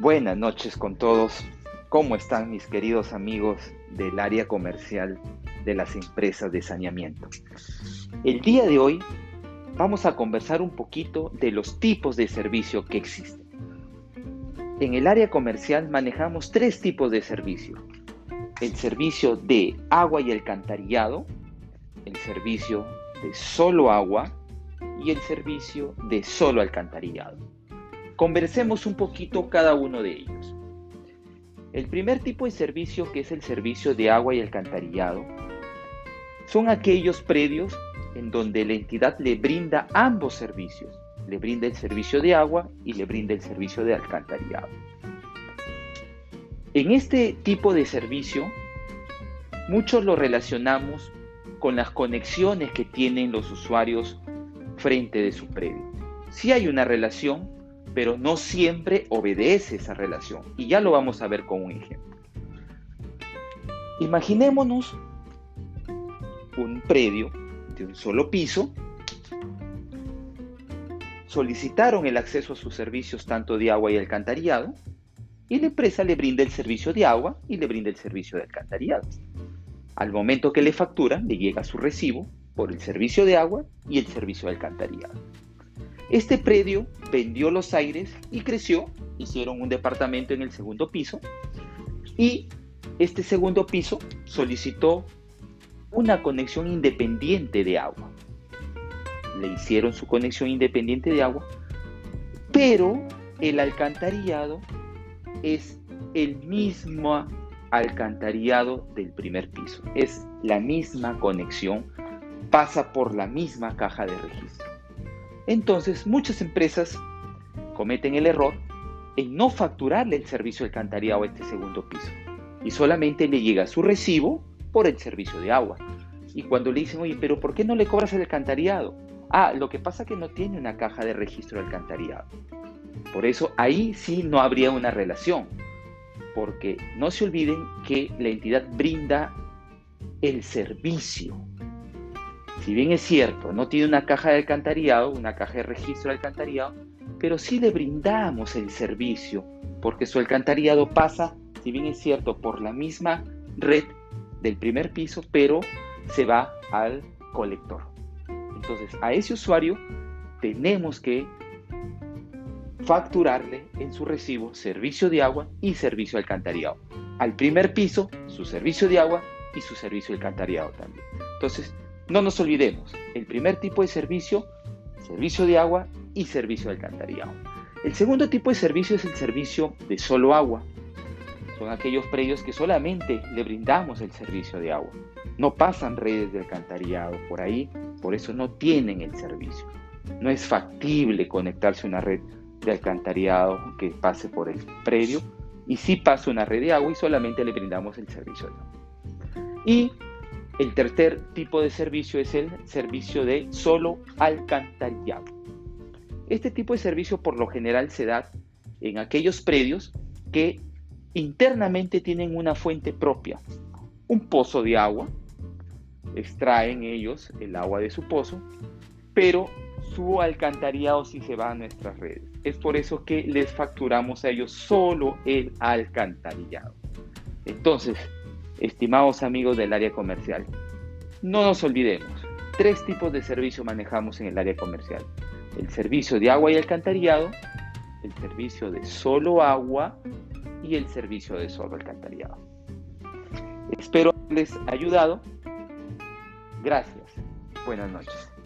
Buenas noches con todos. ¿Cómo están mis queridos amigos del área comercial de las empresas de saneamiento? El día de hoy vamos a conversar un poquito de los tipos de servicio que existen. En el área comercial manejamos tres tipos de servicio. El servicio de agua y alcantarillado, el servicio de solo agua y el servicio de solo alcantarillado. Conversemos un poquito cada uno de ellos. El primer tipo de servicio, que es el servicio de agua y alcantarillado, son aquellos predios en donde la entidad le brinda ambos servicios. Le brinda el servicio de agua y le brinda el servicio de alcantarillado. En este tipo de servicio, muchos lo relacionamos con las conexiones que tienen los usuarios frente de su predio. Si hay una relación, pero no siempre obedece esa relación. Y ya lo vamos a ver con un ejemplo. Imaginémonos un predio de un solo piso. Solicitaron el acceso a sus servicios tanto de agua y alcantarillado y la empresa le brinda el servicio de agua y le brinda el servicio de alcantarillado. Al momento que le facturan, le llega su recibo por el servicio de agua y el servicio de alcantarillado. Este predio vendió los aires y creció, hicieron un departamento en el segundo piso y este segundo piso solicitó una conexión independiente de agua. Le hicieron su conexión independiente de agua, pero el alcantarillado es el mismo alcantarillado del primer piso. Es la misma conexión, pasa por la misma caja de registro. Entonces, muchas empresas cometen el error en no facturarle el servicio de alcantarillado a este segundo piso y solamente le llega su recibo por el servicio de agua. Y cuando le dicen, oye, pero ¿por qué no le cobras el alcantarillado? Ah, lo que pasa es que no tiene una caja de registro de alcantarillado. Por eso ahí sí no habría una relación, porque no se olviden que la entidad brinda el servicio, si bien es cierto, no tiene una caja de alcantarillado, una caja de registro de alcantarillado, pero sí le brindamos el servicio, porque su alcantarillado pasa, si bien es cierto, por la misma red del primer piso, pero se va al colector. Entonces, a ese usuario tenemos que facturarle en su recibo servicio de agua y servicio de alcantarillado. Al primer piso, su servicio de agua y su servicio de alcantarillado también. Entonces, no nos olvidemos, el primer tipo de servicio, servicio de agua y servicio de alcantarillado. El segundo tipo de servicio es el servicio de solo agua. Son aquellos predios que solamente le brindamos el servicio de agua. No pasan redes de alcantarillado por ahí, por eso no tienen el servicio. No es factible conectarse a una red de alcantarillado que pase por el predio y sí pasa una red de agua y solamente le brindamos el servicio de agua. Y el tercer tipo de servicio es el servicio de solo alcantarillado. Este tipo de servicio por lo general se da en aquellos predios que internamente tienen una fuente propia, un pozo de agua, extraen ellos el agua de su pozo, pero su alcantarillado sí se va a nuestras redes. Es por eso que les facturamos a ellos solo el alcantarillado. Entonces, Estimados amigos del área comercial, no nos olvidemos, tres tipos de servicio manejamos en el área comercial. El servicio de agua y alcantarillado, el servicio de solo agua y el servicio de solo alcantarillado. Espero haberles ayudado. Gracias. Buenas noches.